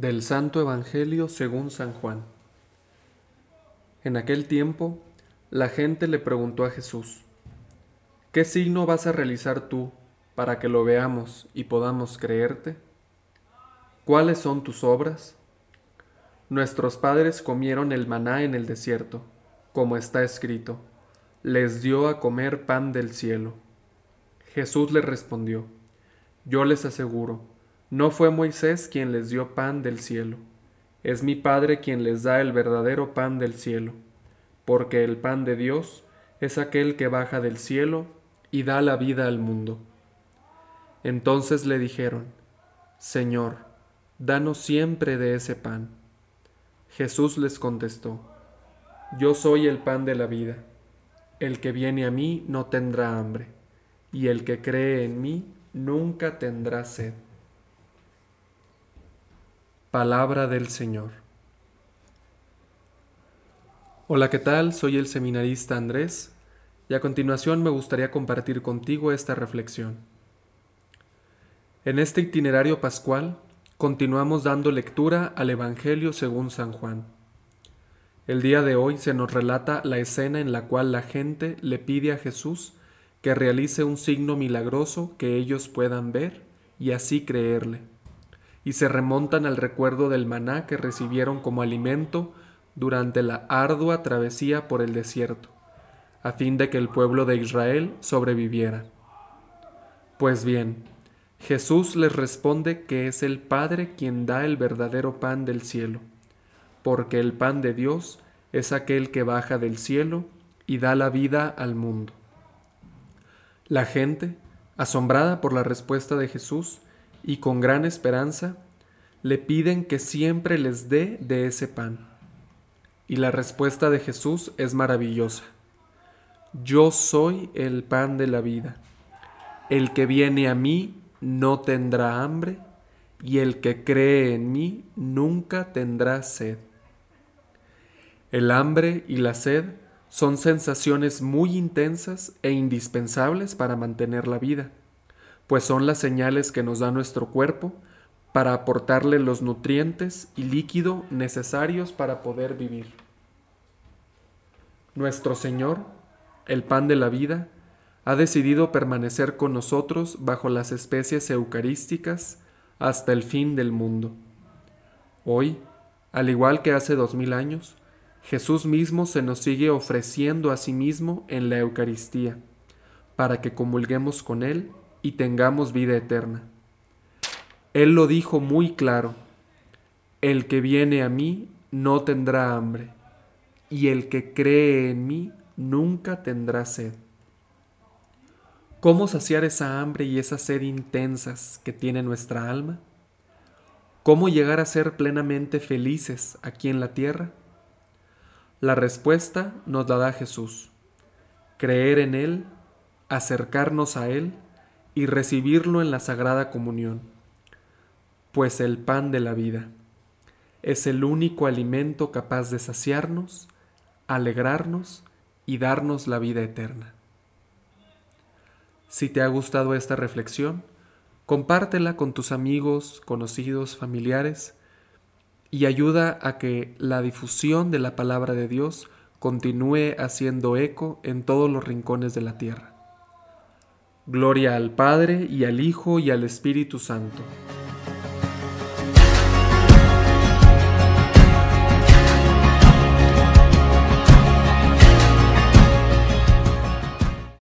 Del Santo Evangelio según San Juan. En aquel tiempo, la gente le preguntó a Jesús, ¿qué signo vas a realizar tú para que lo veamos y podamos creerte? ¿Cuáles son tus obras? Nuestros padres comieron el maná en el desierto, como está escrito, les dio a comer pan del cielo. Jesús le respondió, yo les aseguro, no fue Moisés quien les dio pan del cielo, es mi Padre quien les da el verdadero pan del cielo, porque el pan de Dios es aquel que baja del cielo y da la vida al mundo. Entonces le dijeron, Señor, danos siempre de ese pan. Jesús les contestó, Yo soy el pan de la vida. El que viene a mí no tendrá hambre, y el que cree en mí nunca tendrá sed. Palabra del Señor. Hola, ¿qué tal? Soy el seminarista Andrés y a continuación me gustaría compartir contigo esta reflexión. En este itinerario pascual continuamos dando lectura al Evangelio según San Juan. El día de hoy se nos relata la escena en la cual la gente le pide a Jesús que realice un signo milagroso que ellos puedan ver y así creerle y se remontan al recuerdo del maná que recibieron como alimento durante la ardua travesía por el desierto, a fin de que el pueblo de Israel sobreviviera. Pues bien, Jesús les responde que es el Padre quien da el verdadero pan del cielo, porque el pan de Dios es aquel que baja del cielo y da la vida al mundo. La gente, asombrada por la respuesta de Jesús, y con gran esperanza le piden que siempre les dé de ese pan. Y la respuesta de Jesús es maravillosa. Yo soy el pan de la vida. El que viene a mí no tendrá hambre, y el que cree en mí nunca tendrá sed. El hambre y la sed son sensaciones muy intensas e indispensables para mantener la vida pues son las señales que nos da nuestro cuerpo para aportarle los nutrientes y líquido necesarios para poder vivir. Nuestro Señor, el pan de la vida, ha decidido permanecer con nosotros bajo las especies eucarísticas hasta el fin del mundo. Hoy, al igual que hace dos mil años, Jesús mismo se nos sigue ofreciendo a sí mismo en la Eucaristía, para que comulguemos con Él y tengamos vida eterna. Él lo dijo muy claro, el que viene a mí no tendrá hambre, y el que cree en mí nunca tendrá sed. ¿Cómo saciar esa hambre y esa sed intensas que tiene nuestra alma? ¿Cómo llegar a ser plenamente felices aquí en la tierra? La respuesta nos la da Jesús. Creer en Él, acercarnos a Él, y recibirlo en la Sagrada Comunión, pues el pan de la vida es el único alimento capaz de saciarnos, alegrarnos y darnos la vida eterna. Si te ha gustado esta reflexión, compártela con tus amigos, conocidos, familiares y ayuda a que la difusión de la palabra de Dios continúe haciendo eco en todos los rincones de la tierra. Gloria al Padre y al Hijo y al Espíritu Santo